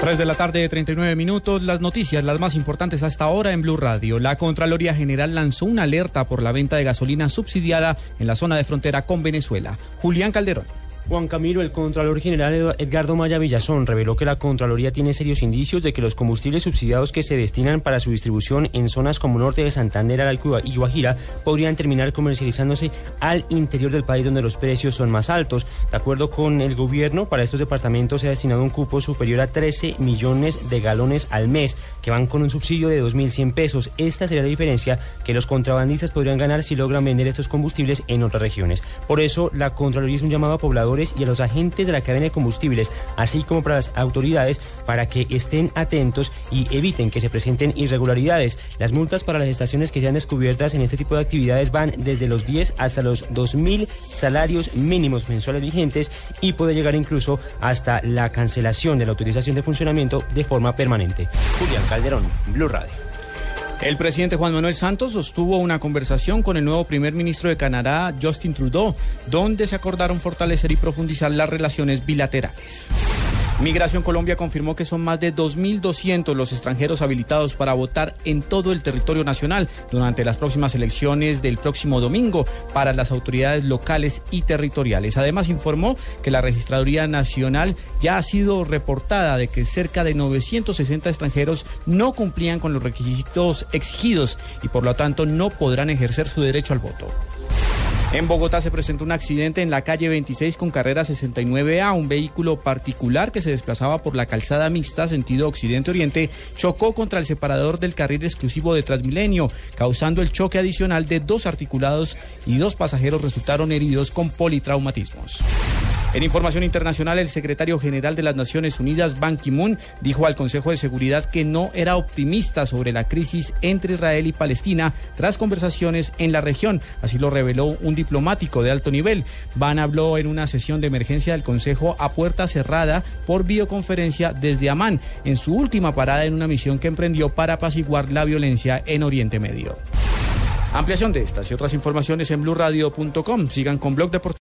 3 de la tarde, 39 minutos. Las noticias, las más importantes hasta ahora en Blue Radio. La Contraloría General lanzó una alerta por la venta de gasolina subsidiada en la zona de frontera con Venezuela. Julián Calderón. Juan Camilo, el Contralor General Edgardo Maya Villazón, reveló que la Contraloría tiene serios indicios de que los combustibles subsidiados que se destinan para su distribución en zonas como norte de Santander, Aralcuba y Guajira podrían terminar comercializándose al interior del país donde los precios son más altos. De acuerdo con el gobierno, para estos departamentos se ha destinado un cupo superior a 13 millones de galones al mes, que van con un subsidio de 2.100 pesos. Esta sería la diferencia que los contrabandistas podrían ganar si logran vender estos combustibles en otras regiones. Por eso, la Contraloría es un llamado a pobladores y a los agentes de la cadena de combustibles, así como para las autoridades, para que estén atentos y eviten que se presenten irregularidades. Las multas para las estaciones que sean descubiertas en este tipo de actividades van desde los 10 hasta los 2.000 salarios mínimos mensuales vigentes y puede llegar incluso hasta la cancelación de la autorización de funcionamiento de forma permanente. Julián Calderón, Blue Radio. El presidente Juan Manuel Santos sostuvo una conversación con el nuevo primer ministro de Canadá, Justin Trudeau, donde se acordaron fortalecer y profundizar las relaciones bilaterales. Migración Colombia confirmó que son más de 2.200 los extranjeros habilitados para votar en todo el territorio nacional durante las próximas elecciones del próximo domingo para las autoridades locales y territoriales. Además informó que la Registraduría Nacional ya ha sido reportada de que cerca de 960 extranjeros no cumplían con los requisitos exigidos y por lo tanto no podrán ejercer su derecho al voto. En Bogotá se presentó un accidente en la calle 26 con carrera 69A. Un vehículo particular que se desplazaba por la calzada mixta sentido occidente-oriente chocó contra el separador del carril exclusivo de Transmilenio, causando el choque adicional de dos articulados y dos pasajeros resultaron heridos con politraumatismos. En información internacional, el secretario general de las Naciones Unidas, Ban Ki-moon, dijo al Consejo de Seguridad que no era optimista sobre la crisis entre Israel y Palestina tras conversaciones en la región. Así lo reveló un diplomático de alto nivel. Ban habló en una sesión de emergencia del Consejo a puerta cerrada por videoconferencia desde Amán, en su última parada en una misión que emprendió para apaciguar la violencia en Oriente Medio. Ampliación de estas y otras informaciones en blurradio.com. Sigan con Blog Deportivo.